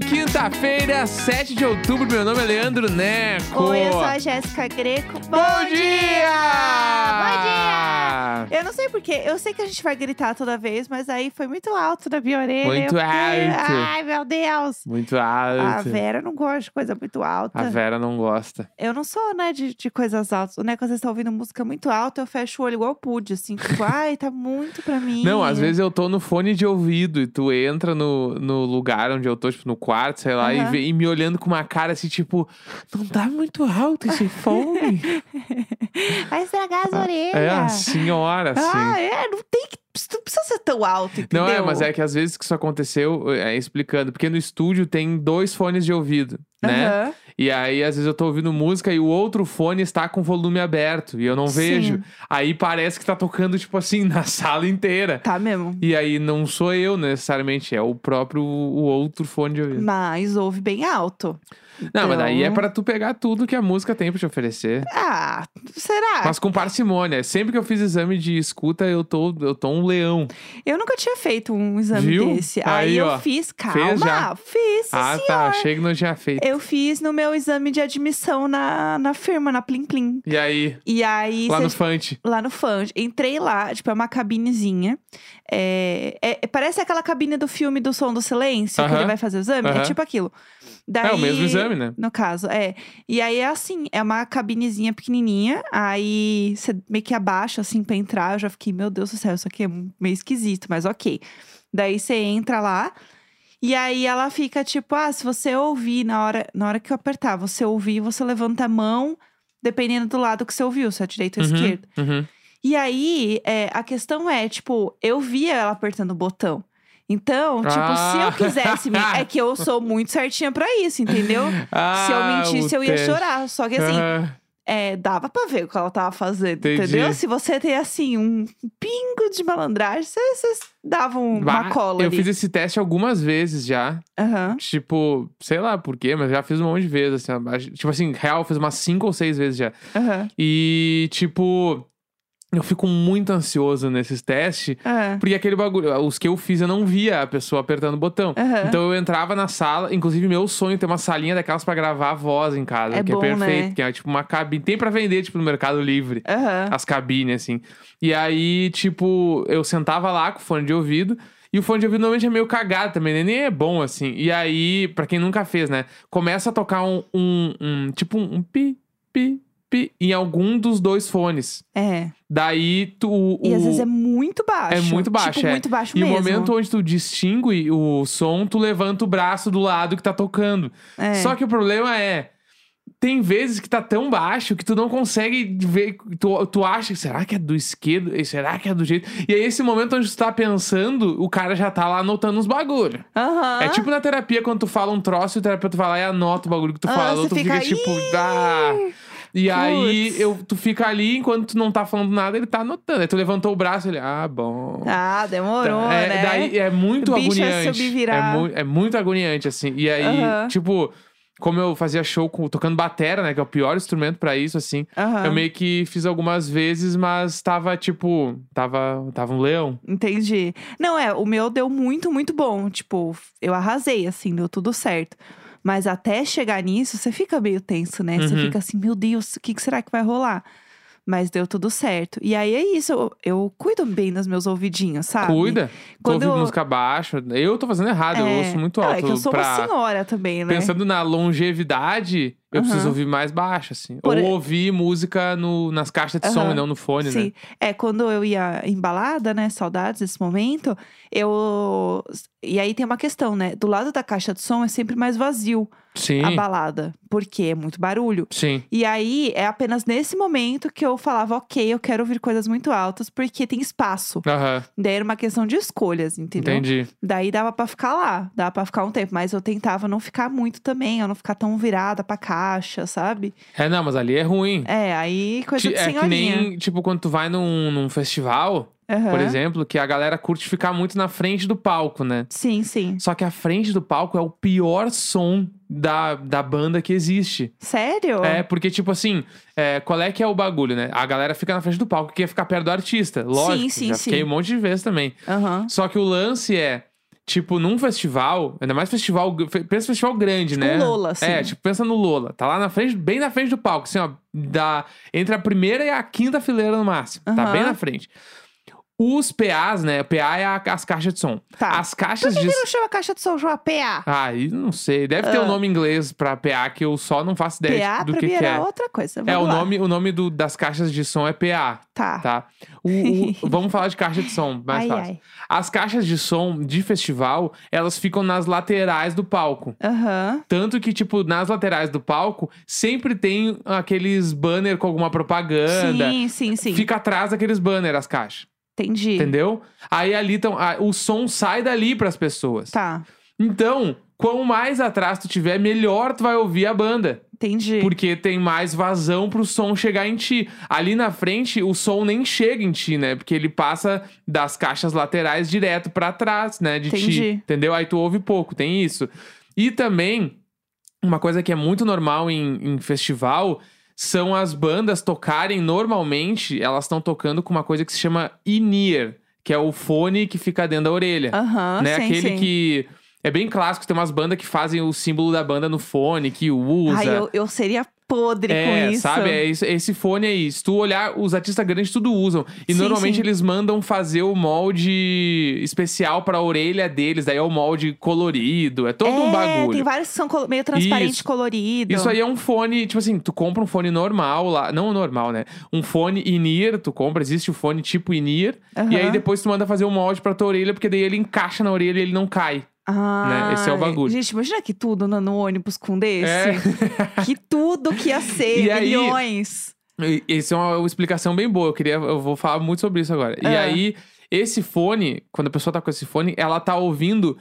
quinta-feira, 7 de outubro. Meu nome é Leandro Neco. Oi, eu sou a Jéssica Greco. Bom, Bom dia! Bom dia! Eu não sei porquê, eu sei que a gente vai gritar toda vez, mas aí foi muito alto na minha orelha. Muito eu alto. Ai, meu Deus. Muito A alto. Vera não gosta de coisa muito alta. A Vera não gosta. Eu não sou, né, de, de coisas altas. O Neco, às vezes, tá ouvindo música muito alta, eu fecho o olho igual pude, assim. Tipo, ai, tá muito pra mim. Não, às vezes eu tô no fone de ouvido e tu entra no, no lugar onde eu tô, tipo, no quarto, sei lá, e, Aham. vê- e me olhando com uma cara assim, tipo, não tá muito alto esse fone. Vai estragar as orelhas. é a senhora, assim. Ah, é, não tem que. Não precisa ser tão alto, entendeu? Não é, mas é que às vezes que isso aconteceu, é, explicando, porque no estúdio tem dois fones de ouvido, né? Aham. E aí, às vezes, eu tô ouvindo música e o outro fone está com volume aberto e eu não Sim. vejo. Aí parece que tá tocando, tipo assim, na sala inteira. Tá mesmo. E aí não sou eu necessariamente, é o próprio o outro fone de ouvido. Mas ouve bem alto. Não, mas daí é Então- pra tu pegar tudo que a música tem pra te oferecer. Ah, será? Mas com parcimônia. Sempre que eu fiz exame de escuta, eu tô, eu tô um leão. Eu nunca tinha feito um exame Viu? desse. Aí, Aí, eu ó. fiz, calma, fiz, ah, senhor. tá. Achei que não tinha feito. Eu fiz no meu exame de admissão na, na firma, na Plim Plim. E aí? E aí, Lá cê- no Fante. lá no Fund, entrei lá, tipo, é uma cabinezinha. É, é- parece aquela cabine do filme do Som do Silêncio, que Aham. ele vai fazer o exame. Aham. É tipo aquilo. Daí, É o mesmo exame, né? No caso, é. E aí é assim, é uma cabinezinha pequenininha, aí você meio que abaixa assim pra entrar. Eu já fiquei, meu Deus do céu, isso aqui é meio esquisito, mas ok. Daí você entra lá, e aí ela fica tipo, ah, se você ouvir na hora, na hora que eu apertar, você ouvir, você levanta a mão, dependendo do lado que você ouviu, se é a direita ou Uhum, esquerda. uhum. E aí, é, a questão é, tipo, eu via ela apertando o botão. Então, tipo, se Ah. eu quisesse. me- É que eu sou muito certinha pra isso, entendeu? se eu Ah, mentisse, eu ia teste. chorar. Só que assim, Aham. é, dava pra ver o que ela tava fazendo, Entendi. entendeu? Se você tem, assim, um pingo de malandragem, vocês davam uma cola Eu ali. fiz esse teste algumas vezes já. Aham. Tipo, sei lá por quê, mas já fiz um monte de vezes. Assim, tipo assim, real, fiz umas cinco ou seis vezes já. Aham. E, tipo, eu fico muito ansioso nesses testes. aham. Porque aquele bagulho, os que eu fiz, eu não via a pessoa apertando o botão. Aham. Então eu entrava na sala, inclusive meu sonho é ter uma salinha daquelas pra gravar a voz em casa, É que bom, é perfeito, né? que é tipo uma cabine, tem pra vender tipo no Mercado Livre, Aham. as cabines assim. E aí, tipo, eu sentava lá com o fone de ouvido, e o fone de ouvido normalmente é meio cagado também, né? nem é bom assim. E aí, pra quem nunca fez, né, começa a tocar um, um, um- tipo um, um pi pi em algum dos dois fones. É. Daí tu E às o- esse é muito baixo. é muito baixo, Tipo, é. muito baixo E mesmo. o momento onde tu distingue o som, tu levanta o braço do lado que tá tocando. É. Só que o problema é. Tem vezes que tá tão baixo que tu não consegue ver. Tu, tu acha, será que é do esquerdo? E Será que é do jeito? E aí, esse momento onde tu tá pensando, o cara já tá lá anotando uns bagulho. Aham. É tipo na terapia, quando tu fala um troço e o terapeuta vai lá e anota o bagulho que tu Ah, você Tu fica, fica, tipo, ah. E aí, eu, tu fica ali, enquanto tu não tá falando nada, ele tá anotando. Aí tu levantou o braço ele, ah, bom. Ah, demorou, é, né? Daí é muito bicho se agoniante. É, mu- é muito agoniante, assim. E aí, tipo, como eu fazia show com- tocando batera, né? Que é o pior instrumento pra isso, assim. Eu meio que fiz algumas vezes, mas tava, tipo, tava, tava um leão. Entendi. Não, é, o meu deu muito, muito bom. Tipo, eu arrasei, assim, deu tudo certo. Mas até chegar nisso, você fica meio tenso, né? Você Uhum. fica assim, meu Deus, o que, que será que vai rolar? Mas deu tudo certo. E aí é isso, eu, eu cuido bem dos meus ouvidinhos, sabe? Cuida. Quando ouve eu- música baixa. Eu tô fazendo errado, eu É. ouço muito Não, alto. é que eu sou pra... uma senhora também, né? Pensando na longevidade, eu Aham. preciso ouvir mais baixo, assim. Por Ou ouvir música no, nas caixas de som Aham. e não no fone, Sim. né? É, quando eu ia em balada, né? Saudades desse momento, eu. E aí tem uma questão, né? Do lado da caixa de som é sempre mais vazio Sim. a balada, porque é muito barulho. Sim. E aí é apenas nesse momento que eu falava, ok, eu quero ouvir coisas muito altas, porque tem espaço. Aham. Daí era uma questão de escolhas, entendeu? Entendi. Daí dava pra ficar lá, dava pra ficar um tempo, mas eu tentava não ficar muito também, eu não ficar tão virada pra caixa, sabe? É, não, mas ali é ruim. É, aí coisa Ti- de É que senhorinha. nem, tipo, quando tu vai num, num festival, Aham. por exemplo, que a galera curte ficar muito na frente do palco, né? Sim, sim. Só que a frente do palco é o pior som da, da banda que existe. Sério? É, porque, tipo assim, é, qual é que é o bagulho, né? A galera fica na frente do palco, que quer ficar perto do artista. Lógico, sim, já sim. fiquei um monte de vezes também. Aham. Só que o lance é, tipo, num festival, ainda mais festival, pensa festival grande, Tipo né? Lola, assim. É, tipo, pensa no Lola. Tá lá na frente, bem na frente do palco, assim, ó, da, entre a primeira e a quinta fileira no máximo. Tá Aham. bem na frente. Os PAs, né? PA é a- as caixas de som. Tá. As caixas Por que de que não chama caixa de som, chama PA? ah, aí não sei. Deve ter um Ah. nome em inglês pra PA que eu só não faço ideia PA do pra que, mim que era é. outra coisa. É, Vamos o lá. nome, o nome do- das caixas de som é PA, Tá. tá? O- o- vamos falar de caixa de som, mais ai, fácil. ai. As caixas de som de festival, elas ficam nas laterais do palco. Aham. Tanto que, tipo, nas laterais do palco, sempre tem aqueles banner com alguma propaganda. Sim, sim, sim. Fica atrás daqueles banners as caixas. Entendi. Entendeu? Aí ali tão, o som sai dali pras pessoas. Tá. Então, quanto mais atrás tu tiver, melhor tu vai ouvir a banda. Entendi. Porque tem mais vazão pro som chegar em ti. Ali na frente, o som nem chega em ti, né? Porque ele passa das caixas laterais direto pra trás, né? De ti. Entendi. Entendeu? Aí tu ouve pouco, tem isso. E também, uma coisa que é muito normal em, em festival são as bandas tocarem normalmente, elas estão tocando com uma coisa que se chama in-ear, que é o fone que fica dentro da orelha Aham, né? sim, Aquele sim. que é bem clássico, tem umas bandas que fazem o símbolo da banda no fone, que usa. Ai, eu, eu seria podre é, com isso. sabe? É isso- esse fone aí. Se tu olhar, os artistas grandes tudo usam. E Sim, normalmente sim. eles mandam fazer o molde especial pra orelha deles. Daí é o molde colorido. É todo um É, bagulho. tem vários que são meio transparente Isso. colorido. Isso aí é um fone, tipo assim, tu compra um fone normal lá. Não normal, né? Um fone in-ear, tu compra, existe o fone tipo in-ear. E aí depois tu manda fazer o molde pra tua orelha, porque daí ele encaixa na orelha e ele não cai. Ah, né? Esse é o bagulho. Gente, imagina que tudo no, no ônibus com desse. É. Que tudo que ia ser, E milhões. E- Isso é uma explicação bem boa. Eu queria, eu vou falar muito sobre isso agora. E É. aí, esse fone, quando a pessoa tá com esse fone, ela tá ouvindo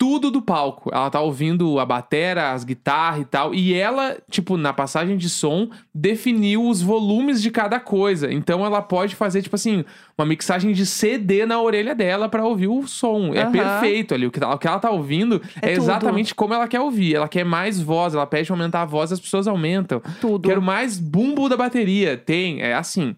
tudo do palco. Ela tá ouvindo a batera, as guitarras e tal. E ela, tipo, na passagem de som, definiu os volumes de cada coisa. Então ela pode fazer, tipo assim, uma mixagem de CD na orelha dela pra ouvir o som. É Aham. perfeito ali. O que, tá- o que ela tá ouvindo é, É exatamente como ela quer ouvir. Ela quer mais voz, ela pede pra aumentar a voz, as pessoas aumentam. Tudo. Quero mais bumbo da bateria. Tem, é assim.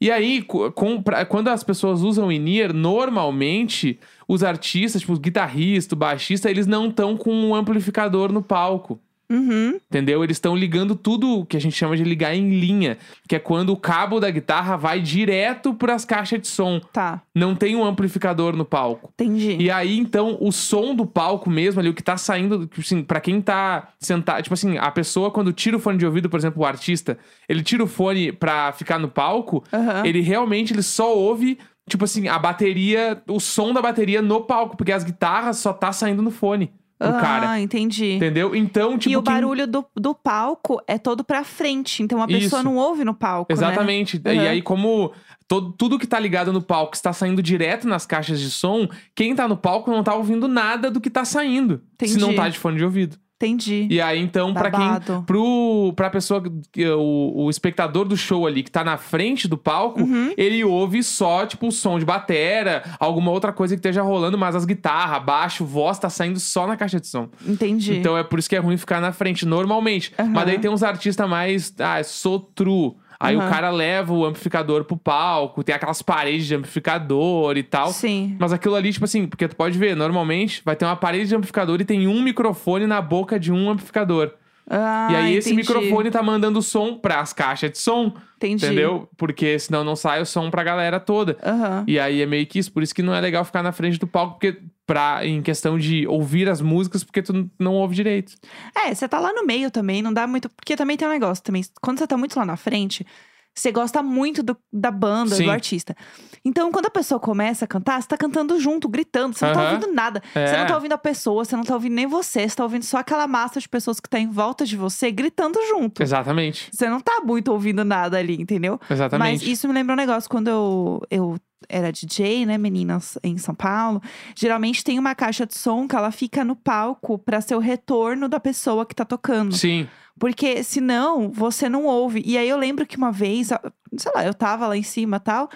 E aí, co- com- pra- quando as pessoas usam in-ear, normalmente os artistas, tipo, os guitarristas, o baixista, eles não estão com um amplificador no palco. Uhum. Entendeu? Eles estão ligando tudo que a gente chama de ligar em linha, que é quando o cabo da guitarra vai direto para as caixas de som. Tá, Não tem um amplificador no palco. entendi. E aí, então, o som do palco mesmo ali, o que tá saindo, assim, pra quem tá sentado, tipo assim, a pessoa quando tira o fone de ouvido, por exemplo, o artista, ele tira o fone pra ficar no palco, Aham. ele realmente ele só ouve, tipo assim, a bateria, o som da bateria no palco, porque as guitarras só tá saindo no fone ah, cara. entendi. Entendeu? Então, tipo, e o quem- barulho do, do palco é todo pra frente. Então a pessoa Isso. não ouve no palco. né? Exatamente. E Aham. aí, como todo, tudo que tá ligado no palco está saindo direto nas caixas de som, quem tá no palco não tá ouvindo nada do que tá saindo. Se não Entendi. tá de fone de ouvido. Entendi. E aí, então, pra quem. Pro, pra pessoa, que- o, o espectador do show ali que tá na frente do palco, Uhum. ele ouve só, tipo, o som de batera, alguma outra coisa que esteja rolando, mas as guitarras, baixo, voz tá saindo só na caixa de som. Entendi. Então é por isso que é ruim ficar na frente, normalmente. Aham. Mas daí tem uns artistas mais. Ah, sou true. Aí o Aham. cara leva o amplificador pro palco, tem aquelas paredes de amplificador e tal. Sim. Mas aquilo ali, tipo assim, porque tu pode ver, normalmente vai ter uma parede de amplificador e tem um microfone na boca de um amplificador. Ah, e aí esse entendi. microfone tá mandando som pras caixas de som, Entendi. entendeu? Porque senão não sai o som pra galera toda. Aham. E aí é meio que isso, por isso que não é legal ficar na frente do palco, porque pra, em questão de ouvir as músicas, porque tu não ouve direito. É, você tá lá no meio também, não dá muito. Porque também tem um negócio também. Quando você tá muito lá na frente, você gosta muito do- da banda, Sim. do artista. Então, quando a pessoa começa a cantar, você tá cantando junto, gritando. Você não tá ouvindo nada. É. Você não tá ouvindo a pessoa, você não tá ouvindo nem você. Você tá ouvindo só aquela massa de pessoas que tá em volta de você gritando junto. Exatamente. Você não tá muito ouvindo nada ali, entendeu? Exatamente. Mas isso me lembra um negócio. Quando eu, eu era DJ, né, meninas, em São Paulo, geralmente tem uma caixa de som que ela fica no palco pra ser o retorno da pessoa que tá tocando. Sim. Porque senão você não ouve. E aí eu lembro que uma vez, sei lá, eu tava lá em cima e tal,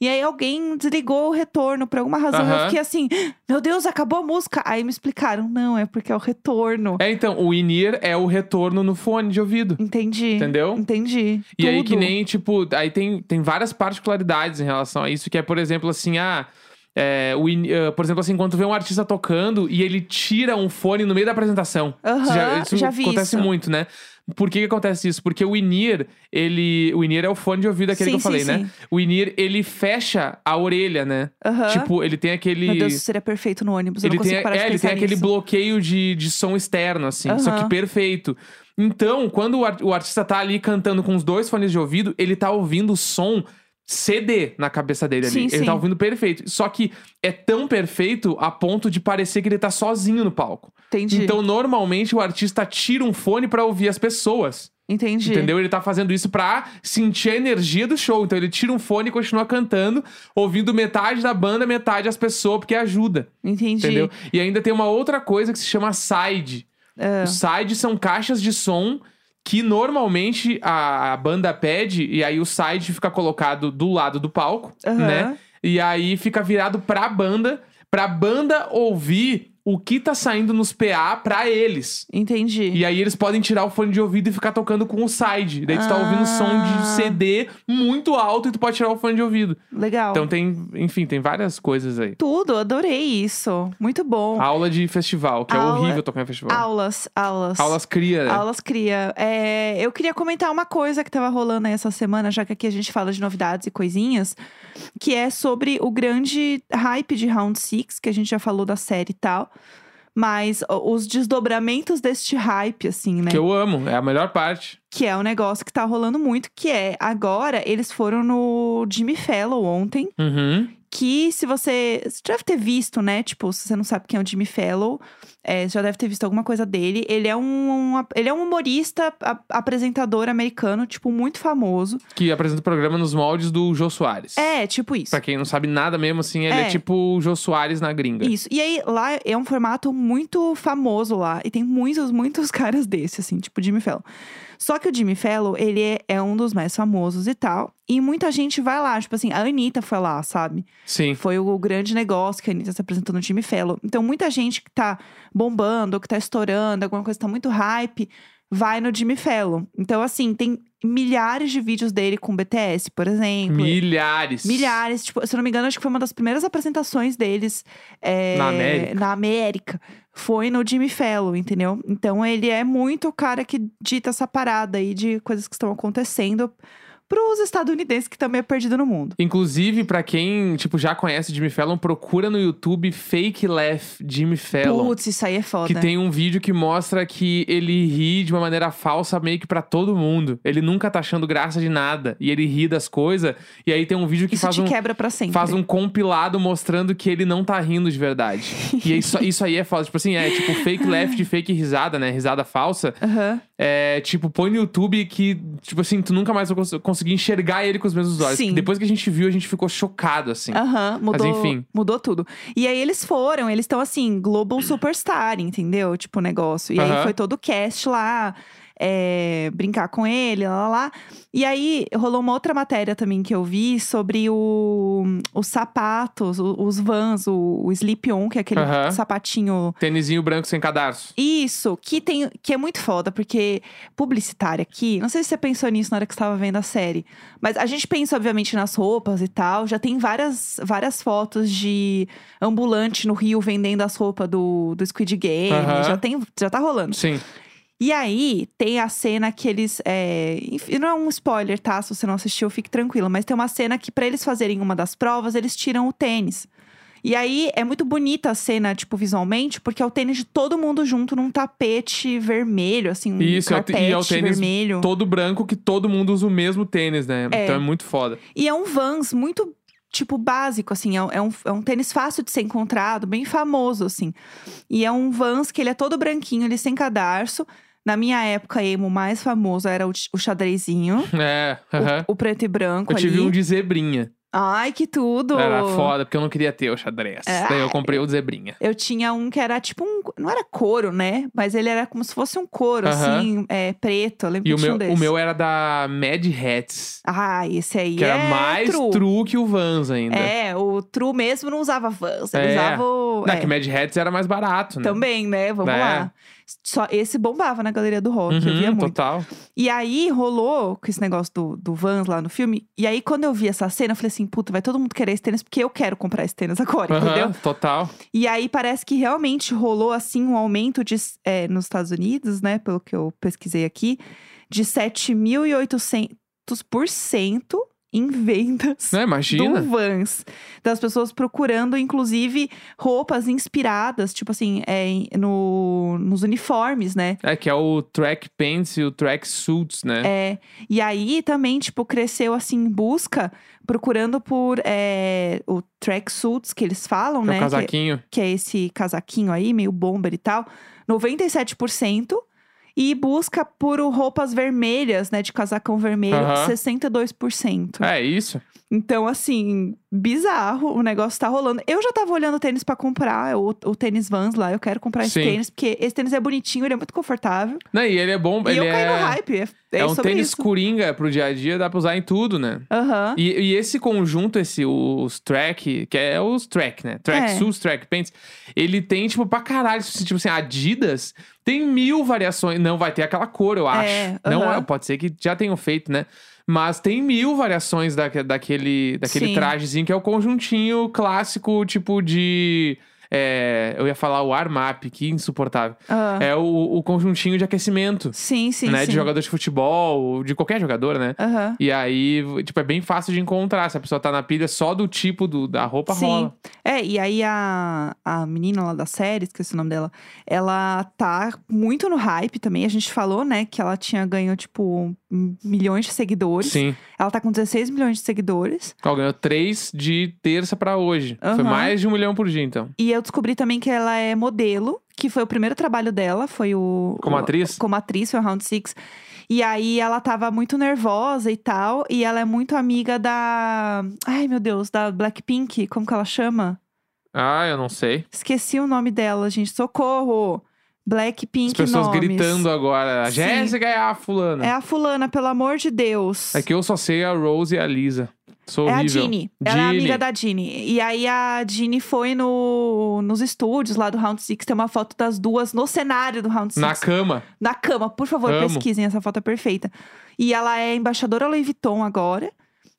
e aí alguém desligou o retorno por alguma razão. E eu fiquei assim, meu Deus, acabou a música. Aí me explicaram, não, é porque é o retorno. É, então, o in-ear é o retorno no fone de ouvido. Entendi. Entendeu? Entendi. E aí que Tudo. nem, tipo, aí tem, tem várias particularidades em relação a isso, que é, por exemplo, assim, ah, é, o eh, por exemplo, assim, quando tu vê um artista tocando e ele tira um fone no meio da apresentação. Aham, Você já, isso já vi acontece isso. muito, né? Por que, que acontece isso? Porque o in-ear, ele. O in-ear é o fone de ouvido aquele Sim, que eu falei, sim, né? sim. O in-ear, ele fecha a orelha, né? Aham. Tipo, ele tem aquele. Meu Deus, isso seria perfeito no ônibus. Eu ele tem, é, ele tem aquele nisso. bloqueio de, de som externo, assim. Só que perfeito. Então, quando o artista tá ali cantando com os dois fones de ouvido, ele tá ouvindo o som CD na cabeça dele ali. Sim, ele sim. tá ouvindo perfeito. Só que é tão perfeito a ponto de parecer que ele tá sozinho no palco. Entendi. Então, normalmente, o artista tira um fone pra ouvir as pessoas. Entendi. Entendeu? Ele tá fazendo isso pra sentir a energia do show. Então, ele tira um fone e continua cantando, ouvindo metade da banda, metade as pessoas, porque ajuda. Entendi. Entendeu? E ainda tem uma outra coisa que se chama side. Ah, Os sides são caixas de som que normalmente a, a banda pede, e aí o side fica colocado do lado do palco, Aham. né? E aí fica virado pra banda, pra banda ouvir o que tá saindo nos PA pra eles. Entendi. E aí eles podem tirar o fone de ouvido e ficar tocando com o side. Daí tu tá ouvindo som de Ah. CD muito alto e tu pode tirar o fone de ouvido. Legal. Então tem, enfim, tem várias coisas aí. Tudo, adorei isso. Muito bom. Aula de festival, que Aula- é horrível tocar em festival. Aulas, aulas. Aulas cria, né? Aulas cria. É, eu queria comentar uma coisa que tava rolando aí essa semana, já que aqui a gente fala de novidades e coisinhas, que é sobre o grande hype de Round Six, que a gente já falou da série e tal. Mas os desdobramentos deste hype, assim, né? Que eu amo, é a melhor parte. Que é um negócio que tá rolando muito, que é agora eles foram no Jimmy Fallon ontem. Uhum. Que se você. Você deve ter visto, né? Tipo, se você não sabe quem é o Jimmy Fallon, é, você já deve ter visto alguma coisa dele. Ele é um, um- ele é um humorista, a- apresentador americano, tipo, muito famoso. Que apresenta o programa nos moldes do Jô Soares. É, tipo isso. Pra quem não sabe nada mesmo, assim, ele é, É. tipo o Jô Soares na gringa. Isso. E aí, lá é um formato muito famoso lá. E tem muitos, muitos caras desse, assim, tipo Jimmy Fallon. Só que o Jimmy Fallon, ele é, é um dos mais famosos e tal. E muita gente vai lá. Tipo assim, a Anitta foi lá, sabe? Sim. Foi o grande negócio que a Anitta se apresentou no Jimmy Fallon. Então, muita gente que tá bombando, ou que tá estourando, alguma coisa que tá muito hype, vai no Jimmy Fallon. Então, assim, tem milhares de vídeos dele com BTS, por exemplo. Milhares. Milhares, tipo, se eu não me engano, acho que foi uma das primeiras apresentações deles é, Na América. na América. Foi no Jimmy Fallon, entendeu? Então ele é muito o cara que dita essa parada aí de coisas que estão acontecendo pros estadunidenses que também é perdido no mundo. Inclusive, pra quem, tipo, já conhece Jimmy Fallon, procura no YouTube Fake Laugh Jimmy Fallon. Putz, isso aí é foda. Que tem um vídeo que mostra que ele ri de uma maneira falsa meio que pra todo mundo. Ele nunca tá achando graça de nada. E ele ri das coisas. E aí tem um vídeo que Isso faz te um, quebra pra sempre. faz um compilado mostrando que ele não tá rindo de verdade. e isso, isso aí é falso. Tipo assim, é tipo fake laugh de fake risada, né? Risada falsa. Aham. É tipo, põe no YouTube que, tipo assim, tu nunca mais vai cons- conseguir enxergar ele com os mesmos olhos. Sim. Depois que a gente viu, a gente ficou chocado, assim. Aham, mudou, enfim. mudou tudo. E aí eles foram, eles estão assim, Global Superstar, entendeu? Tipo, o negócio. E aí Aham. foi todo o cast lá, é, brincar com ele, lá, lá, lá. E aí rolou uma outra matéria também que eu vi sobre o, os sapatos, o- os vans, o, o slip-on, que é aquele sapatinho Tênisinho branco sem cadarço. isso, que tem que é muito foda, porque publicitária aqui, não sei se você pensou nisso na hora que estava vendo a série, mas a gente pensa obviamente nas roupas e tal, já tem várias várias fotos de ambulante no Rio vendendo as roupas do, do Squid Game, já tem já tá rolando. Sim. E aí tem a cena que eles é, enfim, não é um spoiler, tá? Se você não assistiu, fique tranquilo, mas tem uma cena que pra eles fazerem uma das provas, eles tiram o tênis. E aí é muito bonita a cena, tipo, visualmente, porque é o tênis de todo mundo junto num tapete vermelho, assim, um Isso, é carpete e é o tênis vermelho. Todo branco que todo mundo usa o mesmo tênis, né? É. Então é muito foda. E é um Vans muito, tipo, básico, assim. É um, é um, é um tênis fácil de ser encontrado, bem famoso, assim. E é um Vans que ele é todo branquinho, ele sem cadarço. Na minha época, emo, o mais famoso era o, o xadrezinho. É, aham. o, o preto e branco Eu tive ali. um de zebrinha. Ai, que tudo! Era foda, porque eu não queria ter o xadrez. É. Daí eu comprei o de zebrinha. Eu tinha um que era tipo um. Não era couro, né? Mas ele era como se fosse um couro, Aham. assim, é, preto. Eu lembro E que o meu, um o desse. meu era da Mad Hats. Ah, esse aí Que é era mais true. true que o Vans ainda. É, o True mesmo não usava Vans, ele É. usava o. Não, é, que Mad Hats era mais barato, né? Também, né? Vamos É. lá. Só esse bombava na galeria do rock, eu via Uhum, muito. total. E aí rolou com esse negócio do, do Vans lá no filme. E aí, quando eu vi essa cena, eu falei assim: puta, vai todo mundo querer esse tênis porque eu quero comprar esse tênis agora, entendeu? Aham, total. E aí parece que realmente rolou assim um aumento de, é, nos Estados Unidos, né? Pelo que eu pesquisei aqui, de 7.800% em vendas. Né, imagina. Do Vans. Das pessoas procurando, inclusive, roupas inspiradas, tipo assim, é, no, nos uniformes, né? É que é o track pants e o track suits, né? É, e aí também, tipo, cresceu assim em busca, procurando por é, o tracksuits que eles falam, Que é né? o Que- casaquinho. que é esse casaquinho aí, meio bomber e tal, 97%. E busca por roupas vermelhas, né? De casacão vermelho, Aham. 62%. É isso. Então, assim, bizarro, o negócio tá rolando. Eu já tava olhando tênis pra comprar, o, o tênis Vans lá, eu quero comprar esse Sim. tênis, porque esse tênis é bonitinho, ele é muito confortável. Não, e ele é bom. e ele eu caí no é, hype, é, é, é um tênis isso. coringa pro dia a dia, dá pra usar em tudo, né? Aham. E, e esse conjunto, esse, os track, que é os track, né? Track É. track pants, ele tem, tipo, pra caralho, tipo assim, Adidas tem mil variações. Não vai ter aquela cor, eu acho. É, Não, aham. é, pode ser que já tenham feito, né? Mas tem mil variações da, daquele, daquele Sim. trajezinho, que é o conjuntinho clássico, tipo de. É, eu ia falar o armap, que insuportável. Ah. É o, o conjuntinho de aquecimento, Sim, sim, né? sim. De jogador de futebol, de qualquer jogador, né? Aham. E aí, tipo, é bem fácil de encontrar. Se a pessoa tá na pilha só do tipo do, da roupa, Sim. rola. É, e aí a, a menina lá da série, esqueci o nome dela, ela tá muito no hype também. A gente falou, né, que ela tinha ganho, tipo, milhões de seguidores. Sim. Ela tá com 16 milhões de seguidores. Ela ganhou três de terça pra hoje. Foi Aham. mais de um milhão por dia, então. E eu descobri também que ela é modelo, que foi o primeiro trabalho dela, foi o. Como o- atriz? Como atriz, foi o Round Six. E aí ela tava muito nervosa e tal. E ela é muito amiga da. Ai, meu Deus, da Blackpink, como que ela chama? Ah, eu não sei. Esqueci o nome dela, gente. Socorro! Blackpink As pessoas nomes. gritando agora. A. Jéssica é a fulana. É a fulana, pelo amor de Deus. É que eu só sei a Rose e a Lisa. Sou É a. Ginny. Ela é amiga da Ginny. E aí a Ginny foi no, nos estúdios lá do Round Six. Tem uma foto das duas no cenário do Round Six. Na cama. Na cama. Por favor, Amo. pesquisem. Essa foto é perfeita. E ela é embaixadora Louis Vuitton agora.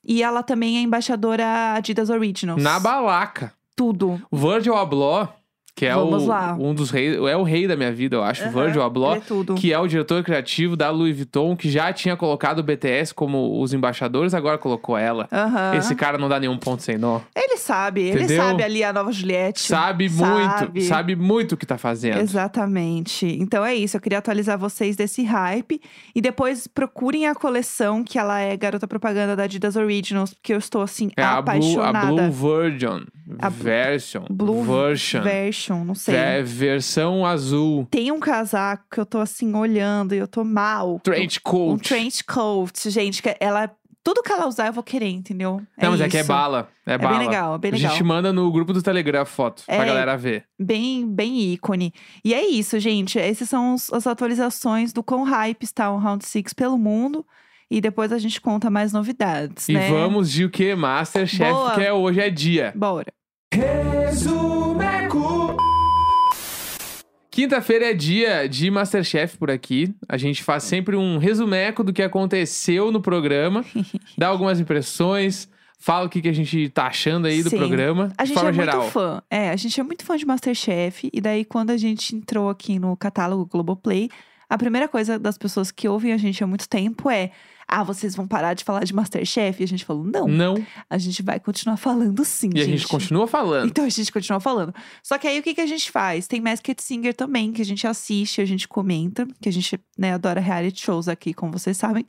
E ela também é embaixadora Adidas Originals. Na balaca. Tudo. O Virgil Abloh, que é Vamos o, lá. um dos reis, é o rei da minha vida, eu acho, Aham, Virgil Abloh. ele é. Que é o diretor criativo da Louis Vuitton, que já tinha colocado o BTS como os embaixadores, agora colocou ela. Aham. Esse cara não dá nenhum ponto sem nó. Ele sabe. Ele Entendeu? sabe ali a nova Juliette. Sabe muito, sabe muito o que tá fazendo. Exatamente. Então é isso, eu queria atualizar vocês desse hype. E depois procurem a coleção, que ela é garota propaganda da Adidas Originals, porque eu estou assim, É a Blue, a apaixonada. Blue Version. A version. Blue version. Version, não sei. É, versão azul. Tem um casaco que eu tô assim olhando e eu tô mal. Trench Um coat. trench coat, gente, que ela. Tudo que ela usar eu vou querer, entendeu? Não, mas é que é isso. bala. É, É bala. bem legal, é bem A legal. gente manda no grupo do Telegram a foto pra É. galera ver. Bem, bem ícone. E é isso, gente. Essas são os- as atualizações do quão hype está o Round Six pelo mundo. E depois a gente conta mais novidades, E né? vamos de o que? Masterchef, Boa. que é hoje é dia. Bora. Resumeco! Quinta-feira é dia de Masterchef por aqui. A gente faz sempre um resumeco do que aconteceu no programa, dá algumas impressões, fala o que, que a gente tá achando aí do Sim. programa, A gente é geral. muito fã. É, a gente é muito fã de Masterchef. E daí, quando a gente entrou aqui no catálogo Globoplay, a primeira coisa das pessoas que ouvem a gente há muito tempo é: Ah, vocês vão parar de falar de Masterchef? E a gente falou: Não, Não, a gente vai continuar falando sim, e a gente. gente continua falando. Então a gente continua falando. Só que aí o que, que a gente faz? Tem Masked Singer também, que a gente assiste, a gente comenta, que a gente né, adora reality shows aqui, como vocês sabem.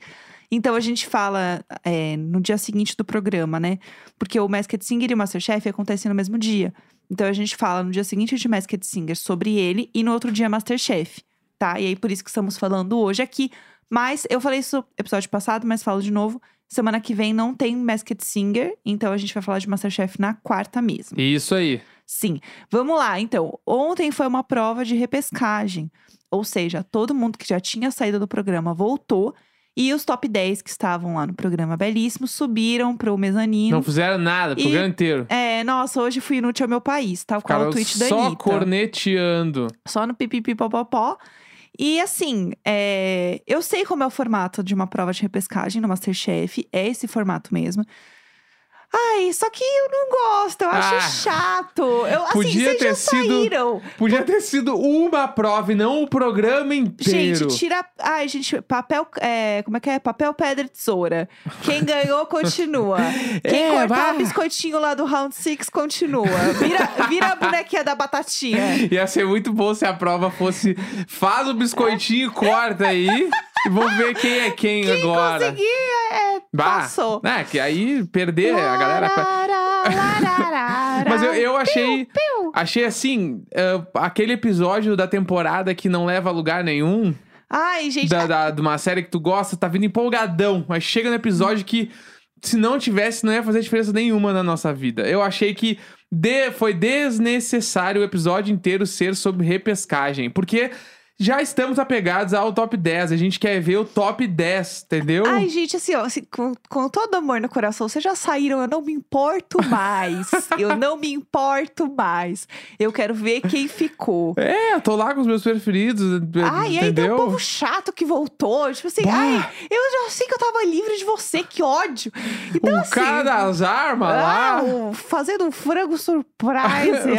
Então a gente fala é, no dia seguinte do programa, né? Porque o Masked Singer e o Masterchef acontecem no mesmo dia. Então a gente fala no dia seguinte de Masked Singer sobre ele e no outro dia Masterchef, tá? E aí por isso que estamos falando hoje aqui. Mas eu falei isso no episódio passado, mas falo de novo. Semana que vem não tem Masked Singer, então a gente vai falar de Masterchef na quarta mesmo. Isso aí. Sim. Vamos lá, então. Ontem foi uma prova de repescagem. Ou seja, todo mundo que já tinha saído do programa voltou. E os top 10 que estavam lá no programa Belíssimo subiram pro mezanino. Não fizeram nada, o E- programa inteiro. É, nossa, hoje fui inútil ao meu país, tal qual Ficaram o tweet da só corneteando. Só no pipipipopopó. E assim, é, eu sei como é o formato de uma prova de repescagem no Masterchef, é esse formato mesmo. Ai, só que eu não gosto, eu acho Ah, chato. Eu, assim, podia vocês ter já sido- saíram. Podia ter sido uma prova e não o programa inteiro. Gente, tira. Ai, gente, papel. é, como é que é? Papel, pedra e tesoura. Quem ganhou, continua. Quem É, cortar o biscoitinho lá do round six, continua. Vira, vira a bonequinha da batatinha. Ia ser muito bom se a prova fosse faz o biscoitinho, corta aí e vamos ver quem é quem, agora. Consegui, é, Bah, passou. É, que aí perder a galera. Mas eu, eu achei. piu. Achei assim. ah, aquele episódio da temporada que não leva a lugar nenhum. Ai, gente. Da, da- de uma série que tu gosta, tá vindo empolgadão. Mas chega no episódio que, se não tivesse, não ia fazer diferença nenhuma na nossa vida. Eu achei que de- foi desnecessário o episódio inteiro ser sobre repescagem. Porque já estamos apegados ao top 10. A gente quer ver o top 10, entendeu? Ai, gente, assim, ó, assim, com, com todo amor no coração, vocês já saíram, eu não me importo mais. eu não me importo mais. Eu quero ver quem ficou. É, eu tô lá com os meus preferidos, Ai, e aí tem entendeu? um povo chato que voltou. Tipo assim, Bah. ai, eu já sei que eu tava livre de você, que ódio. Então, o assim. cara das armas ah, lá. o- fazendo um frango surprise.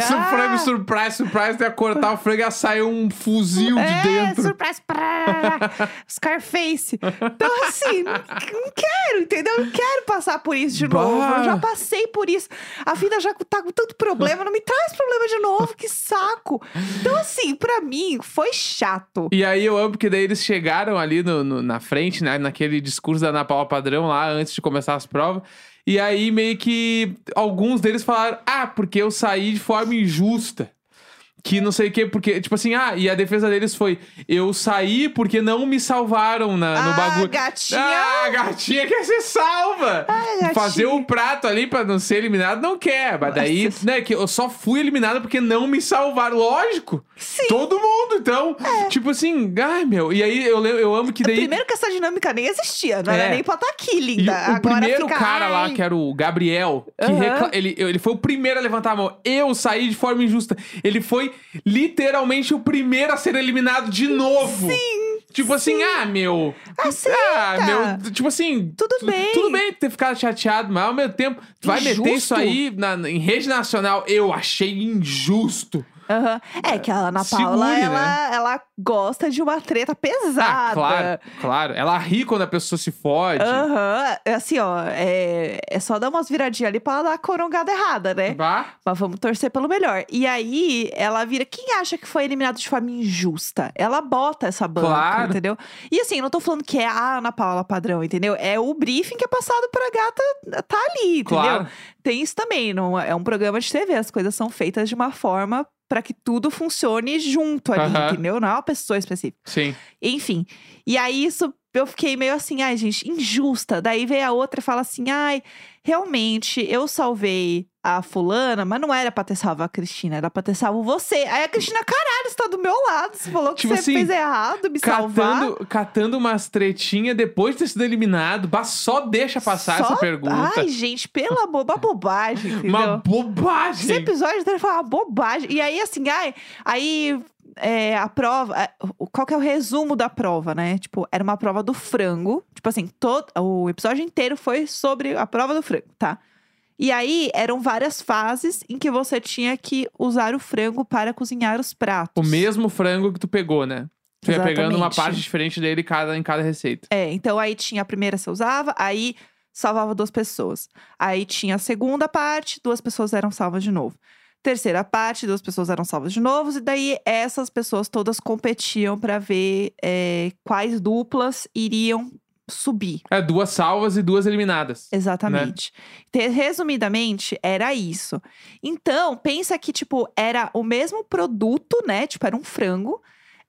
ah. frango surprise, surprise, ia cortar o frango e ia sair um fuzil de É, dentro. surprise. prá, Scarface. Então, assim, não não quero, entendeu? Não quero passar por isso de Bah. novo. Eu já passei por isso. A vida já tá com tanto problema, não me traz problema de novo, que saco. Então, assim, pra mim, foi chato. E aí eu amo porque daí eles chegaram ali no, no- na frente, né? Naquele discurso da Ana Paula Padrão lá, antes de começar as provas. E aí meio que alguns deles falaram, ah, porque eu saí de forma injusta. Que não sei o quê, porque, tipo assim, ah, e a defesa deles foi: eu saí porque não me salvaram na, no Ah, bagulho. gatinha. Ah, a gatinha quer ser salva! gatinha. Fazer o prato ali pra não ser eliminado não quer. Mas daí, Nossa. né, que eu só fui eliminada porque não me salvaram. Lógico! Sim. Todo mundo, então. Tipo assim, ai meu. E aí eu, eu amo que daí. Primeiro que essa dinâmica nem existia, não É. era nem pra estar aqui, E linda. o Agora primeiro fica, cara lá, ai. que era o Gabriel, que Aham. recla- ele, ele foi o primeiro a levantar a mão. Eu saí de forma injusta. Ele foi literalmente o primeiro a ser eliminado de novo. Sim. Tipo assim, ah, meu. Aceita. Ah, meu. Tipo assim. Tudo tu- bem. Tudo bem ter ficado chateado, mas ao mesmo tempo, tu vai meter isso aí na- em rede nacional. Eu achei injusto. Aham. É que a Ana Segure, Paula, né? ela, ela gosta de uma treta pesada. Ah, claro, claro. Ela ri quando a pessoa se fode. Aham. É Assim, ó, é, é só dar umas viradinhas ali pra ela dar a corongada errada, né? Bah. Mas vamos torcer pelo melhor. E aí, ela vira. Quem acha que foi eliminado de forma injusta? Ela bota essa banca, Claro. entendeu? E assim, eu não tô falando que é a Ana Paula padrão, entendeu? É o briefing que é passado pra gata tá ali, entendeu? Claro. Tem isso também, não é um programa de TV, as coisas são feitas de uma forma pra que tudo funcione junto ali, entendeu? Não é uma pessoa específica. Sim. Enfim. E aí isso eu fiquei meio assim, ai, gente, injusta. Daí veio a outra e fala assim: ai, realmente eu salvei a fulana, mas não era pra ter salvo a Cristina, era pra ter salvo você. Aí a Cristina, caralho, você tá do meu lado. Você falou que Tipo você assim, fez errado, me salvar. Catando, catando umas tretinhas depois de ter sido eliminado. Só deixa passar Só- essa pergunta. Ai, gente, uma bobagem, entendeu? Uma Esse bobagem. episódio dele foi uma bobagem. E aí, assim, ai, aí é, a prova. é, Qual que é o resumo da prova, né? Tipo, era uma prova do frango. Tipo assim, todo, o episódio inteiro foi sobre a prova do frango, tá? E aí eram várias fases em que você tinha que usar o frango para cozinhar os pratos. O mesmo frango que tu pegou, né? Tu ia pegando uma parte diferente dele cada, em cada receita. É, então aí tinha a primeira você usava, aí salvava duas pessoas. Aí tinha a segunda parte, duas pessoas eram salvas de novo. Terceira parte, duas pessoas eram salvas de novo, e daí essas pessoas todas competiam pra ver é, quais duplas iriam subir. É, duas salvas e duas eliminadas. Exatamente. Te- Resumidamente, era isso. Então, pensa que, tipo, era o mesmo produto, né? Tipo, era um frango,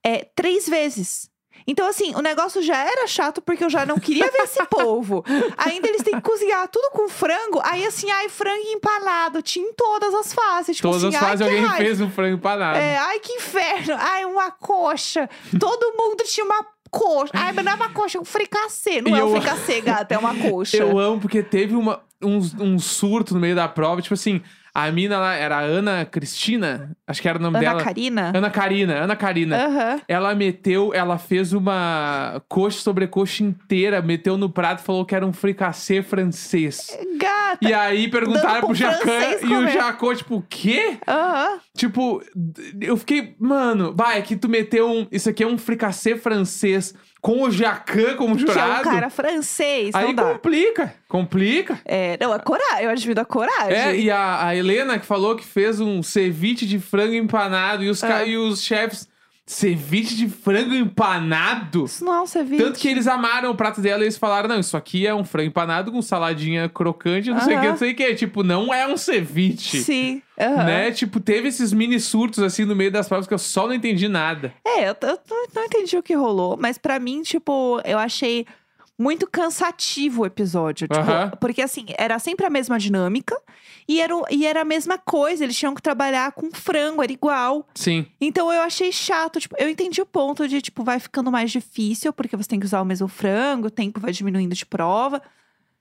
é, três vezes. Então, assim, o negócio já era chato porque eu já não queria ver esse povo. Ainda eles têm que cozinhar tudo com frango. Aí, assim, ai, frango empalado. Tinha em todas as fases. Tipo Todas assim, as fases alguém raiva. fez um frango empanado. É, ai, que inferno. Ai, uma coxa. Todo mundo tinha uma coxa. Ai, mas não é uma coxa, é um fricassê. Não E é um eu- fricassê, gata, é uma coxa. Eu amo porque teve uma, um, um surto no meio da prova. Tipo assim, A mina lá era a Ana Cristina, acho que era o nome Ana dela. Karina? Ana Karina, Ana Karina. Aham. Ela meteu, ela fez uma coxa sobre coxa inteira, meteu no prato e falou que era um fricassê francês. Gata! E aí perguntaram pro pro Jacan e o. Jacó, tipo, o quê? Aham. Tipo, eu fiquei, mano, vai, é que tu meteu um. Isso aqui é um fricassê francês com o Jacan como Que é um jurado. cara francês, aí complica, complica. É, não, é coragem. Eu admiro a coragem. É, e a, a Helena que falou que fez um ceviche de frango empanado e os, É. e os chefes. Ceviche de frango empanado? Isso não é um ceviche. Tanto que eles amaram o prato dela e eles falaram: não, isso aqui é um frango empanado com saladinha crocante, não sei o que, não sei o que. Tipo, não é um ceviche. Sim. aham. Né? Tipo, teve esses mini surtos assim no meio das provas que eu só não entendi nada. É, eu, eu não, não entendi o que rolou, mas pra mim, tipo, eu achei muito cansativo o episódio. Tipo. Porque assim, era sempre a mesma dinâmica e era, e era a mesma coisa. Eles tinham que trabalhar com frango, era igual. Sim. Então eu achei chato. Tipo, eu entendi o ponto de, tipo, vai ficando mais difícil, porque você tem que usar o mesmo frango, o tempo vai diminuindo de prova.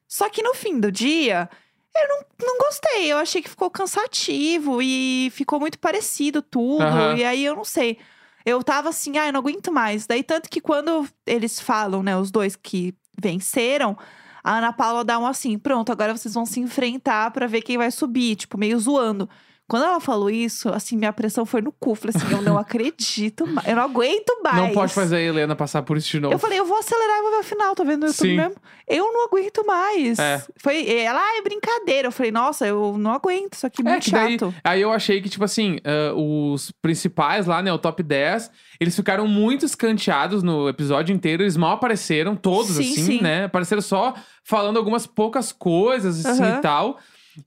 Só que no fim do dia, eu não, não gostei. Eu achei que ficou cansativo e ficou muito parecido tudo. Aham. E aí eu não sei. Eu tava assim, ah, eu não aguento mais. Daí, tanto que quando eles falam, né, os dois que venceram, a Ana Paula dá um assim: pronto, agora vocês vão se enfrentar pra ver quem vai subir, tipo, meio zoando. Quando ela falou isso, assim, minha pressão foi no cu. Falei assim, eu não acredito mais. Eu não aguento mais. Não pode fazer a Helena passar por isso de novo. Eu falei, eu vou acelerar e vou ver o final, tô vendo no YouTube Sim. mesmo. Eu não aguento mais. É. Foi, ela, ah, é brincadeira. Eu falei, nossa, eu não aguento, isso aqui é É, muito daí, chato. aí eu achei que, tipo assim, ah, os principais lá, né, o top 10, eles ficaram muito escanteados no episódio inteiro, eles mal apareceram, todos, Sim, assim, sim. né? Apareceram só falando algumas poucas coisas, assim, Aham. e tal.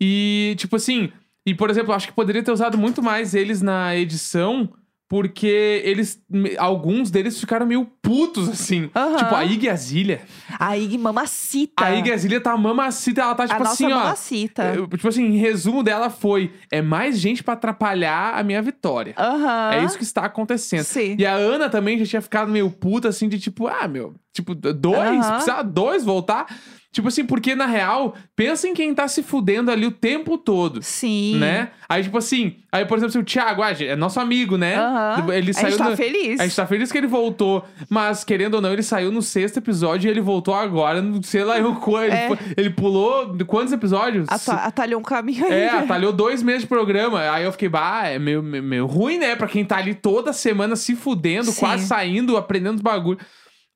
E, tipo assim, e, por exemplo, acho que poderia ter usado muito mais eles na edição, porque eles, alguns deles ficaram meio putos, assim. Tipo, a Iggy Azalea. A Ig mamacita. A Iggy Azalea tá mamacita, ela tá, a tipo nossa assim, ó... mamacita. Tipo assim, em resumo dela foi: é mais gente pra atrapalhar a minha vitória. É isso que está acontecendo. Sim. E a Ana também já tinha ficado meio puta, assim, de tipo, ah, meu, tipo, dois? Aham. Precisa dois voltar? Tipo assim, porque na real, pensa em quem tá se fudendo ali o tempo todo. Sim. Né? Aí, tipo assim, aí, por exemplo, se o Thiago, ah, é nosso amigo, né? Aham. Ele a saiu gente tá no- feliz. a gente tá feliz que ele voltou, mas querendo ou não, ele saiu no sexto episódio e ele voltou agora, no sei lá, eu, ele, É. ele pulou quantos episódios? Ata- Atalhou um caminho aí. É, atalhou dois meses de programa. Aí eu fiquei, bah, é meio, meio, meio ruim, né? Pra quem tá ali toda semana se fudendo, Sim. quase saindo, aprendendo os bagulho.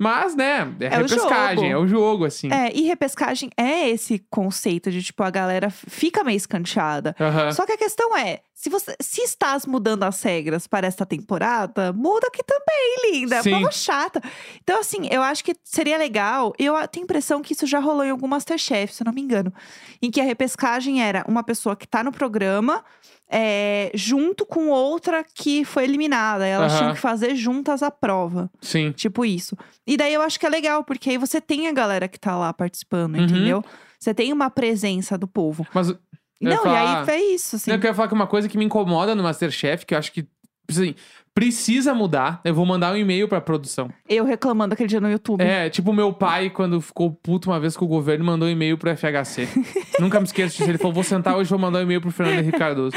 Mas, né, é, É o repescagem, jogo. é o jogo, assim. É, e repescagem é esse conceito de, tipo, a galera fica meio escanteada. Aham. Só que a questão é, se você se estás mudando as regras para esta temporada, muda aqui também, linda. É Sim. uma coisa chata. Então, assim, eu acho que seria legal. Eu tenho a impressão que isso já rolou em algum Masterchef, se eu não me engano. Em que a repescagem era uma pessoa que tá no programa. É, junto com outra que foi eliminada. Elas Aham. tinham que fazer juntas a prova. Sim. Tipo isso. E daí eu acho que é legal, porque aí você tem a galera que tá lá participando, Uhum. entendeu? Você tem uma presença do povo. Mas Não, falar- e aí é isso, assim. eu quero falar que uma coisa que me incomoda no Masterchef, que eu acho que assim, precisa mudar. Eu vou mandar um e-mail pra produção. Eu reclamando aquele dia no YouTube. É, tipo meu pai, quando ficou puto uma vez com o governo, mandou um e-mail pro FHC. Nunca me esqueço disso. Ele falou: vou sentar hoje e vou mandar um e-mail pro Fernando Henrique Cardoso.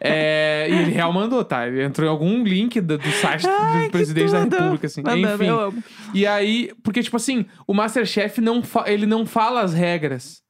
É, e ele real mandou, tá? Ele entrou em algum link do, do site Ai, do presidente da. República, assim. Mandando, Enfim. eu amo. E aí, porque, tipo assim, o Masterchef não, ele não fala as regras.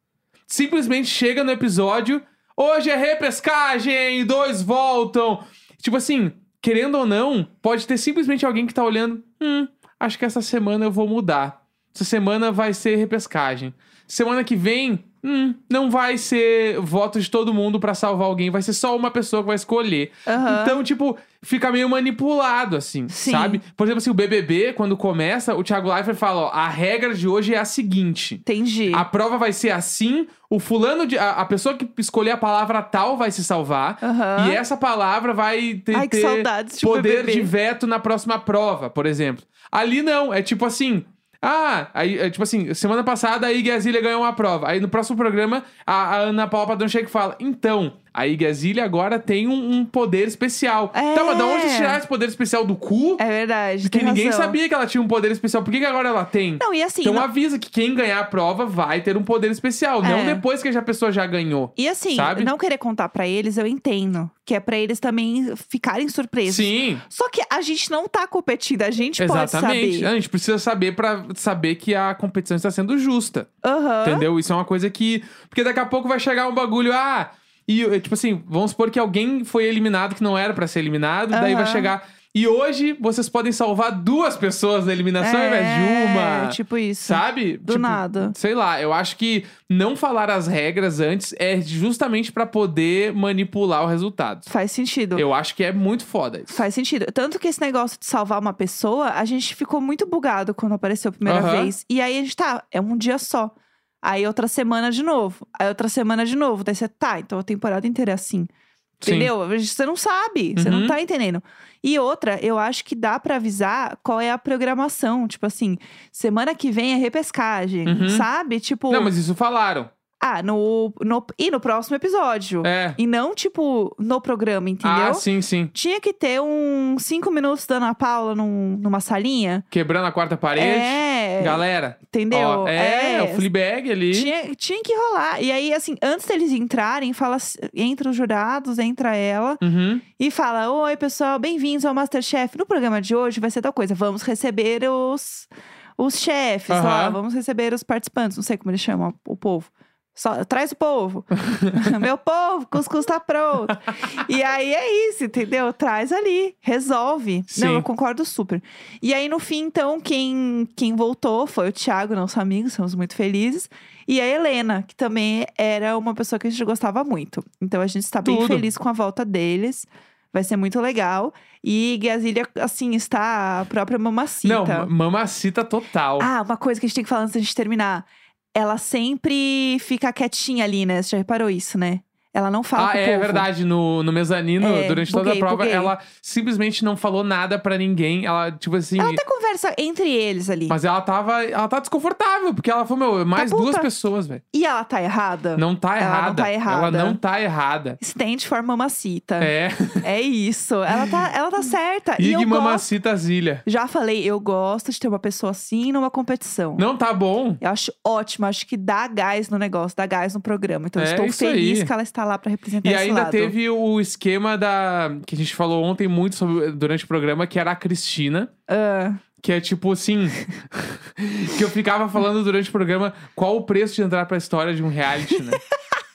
Simplesmente chega no episódio, hoje é repescagem, dois voltam. Tipo assim, querendo ou não, pode ter simplesmente alguém que tá olhando, hum, acho que essa semana eu vou mudar. Essa semana vai ser repescagem. Semana que vem, hum, não vai ser voto de todo mundo pra salvar alguém, vai ser só uma pessoa que vai escolher. Aham. Então, tipo, fica meio manipulado, assim, Sim. sabe? Por exemplo, assim, o BBB, quando começa, o Thiago Leifert fala, ó, a regra de hoje é a seguinte. Entendi. A prova vai ser assim, o fulano, de, a, a pessoa que escolher a palavra tal vai se salvar. Aham. E essa palavra vai ter, Ai, ter saudades de poder BBB. de veto na próxima prova, por exemplo. Ali não, é tipo assim. Ah, aí, é tipo assim, semana passada a Iggy Azalea ganhou uma prova. Aí no próximo programa, a, a Ana Paula Padrão chega e fala: Então, a Igazília agora tem um, um poder especial. É. Tá, mas da onde tirar esse poder especial do cu? É verdade. Porque ninguém razão. sabia que ela tinha um poder especial. Por que, que agora ela tem? Não, e assim. Então não- avisa que quem ganhar a prova vai ter um poder especial. Não É. depois que a pessoa já ganhou. E assim, Sabe? não querer contar pra eles, eu entendo. Que é pra eles também ficarem surpresos. Sim, Só que a gente não tá competindo, a gente exatamente. pode saber. A gente precisa saber pra saber que a competição está sendo justa. Aham. Entendeu? Isso é uma coisa que. Porque daqui a pouco vai chegar um bagulho, ah. E, eh, tipo assim, vamos supor que alguém foi eliminado que não era pra ser eliminado, daí vai chegar. E hoje vocês podem salvar duas pessoas da eliminação ao invés de uma. É, tipo isso. Sabe? Do Tipo, nada. Sei lá, eu acho que não falar as regras antes é justamente pra poder manipular o resultado. Faz sentido. Eu acho que é muito foda isso. Faz sentido. Tanto que esse negócio de salvar uma pessoa, a gente ficou muito bugado quando apareceu a primeira Aham. vez. E aí a gente tá, é um dia só. Aí outra semana de novo. Aí outra semana de novo. Daí você tá, então a temporada inteira é assim. Sim. Entendeu? Você não sabe, você Uhum. não tá entendendo. E outra, eu acho que dá pra avisar qual é a programação. Tipo assim, semana que vem é repescagem, Uhum. sabe? Tipo, Não, mas isso falaram. Ah, no, no. E no próximo episódio. É. E não, tipo, no programa, entendeu? Ah, sim, sim. Tinha que ter uns cinco minutos da Ana Paula num- numa salinha. Quebrando a quarta parede. É. Galera. Entendeu? ó, é, o Fleabag ali. Tinha, tinha que rolar. E aí, assim, antes deles entrarem, fala, entra os jurados, entra ela Uhum. e fala: Oi, pessoal, bem-vindos ao Masterchef. No programa de hoje vai ser tal coisa. Vamos receber os, os chefes lá, Aham. vamos receber os participantes. Não sei como eles chamam o povo. Só, traz o povo. Meu povo, cuscuz tá pronto. e aí é isso, entendeu? Traz ali, resolve. Sim. Não, eu concordo super. E aí, no fim, então, quem, quem voltou foi o Thiago, nosso amigo, somos muito felizes. E a Helena, que também era uma pessoa que a gente gostava muito. Então a gente está bem Tudo. feliz com a volta deles. Vai ser muito legal. E Gazília, assim, está a própria mamacita. Não, ma- mamacita total. Ah, uma coisa que a gente tem que falar antes da gente terminar. Ela sempre fica quietinha ali, né? Você já reparou isso, né? Ela não fala Ah, com o é povo. verdade. No, no mezanino, É, durante toda buguei, a prova, buguei. ela simplesmente não falou nada pra ninguém. Ela, tipo assim. Ela até conversa entre eles ali. Mas ela tava. Ela tá desconfortável, porque ela falou, meu, mais Tá duas puta. pessoas, velho. E ela tá errada? Não tá Ela não errada. tá errada. Ela não tá errada. Stand for mamacita. É. É isso. Ela tá, ela tá certa. e Ig eu gosto... Mamacita Zilha. Já falei, eu gosto de ter uma pessoa assim numa competição. Não tá bom. Eu acho ótimo, acho que dá gás no negócio, dá gás no programa. Então, eu É estou isso feliz aí. que ela está lá pra representar E ainda lado. teve o esquema da. que a gente falou ontem muito sobre, durante o programa, que era a Cristina. Ah, Que é tipo assim. que eu ficava falando durante o programa qual o preço de entrar pra história de um reality, né?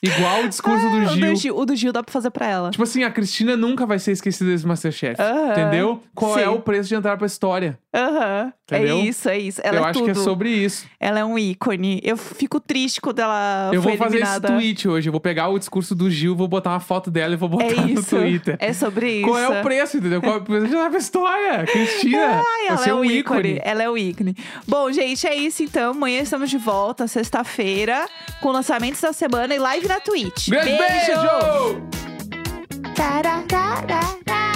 Igual o discurso do o, Gil. do Gil. O do Gil dá pra fazer pra ela. Tipo assim, a Cristina nunca vai ser esquecida desse Masterchef. Aham, Entendeu? Qual é sim. o preço de entrar pra história? Aham. É Entendeu? isso, é isso. Ela eu é acho tudo. que é sobre isso. Ela é um ícone. Eu fico triste quando ela eu vou fazer eliminada. esse tweet hoje. Eu vou pegar o discurso do Gil, vou botar uma foto dela e vou botar É no. Twitter. É sobre isso. Qual é o preço, entendeu? Qual é o preço de entrar pra história? Cristina. Ai, ela você é um um ícone. Ela é um ícone. Bom, gente, é isso então. Amanhã estamos de volta, sexta-feira, com lançamentos da semana e live na Twitch. Grande beijo! Tararara.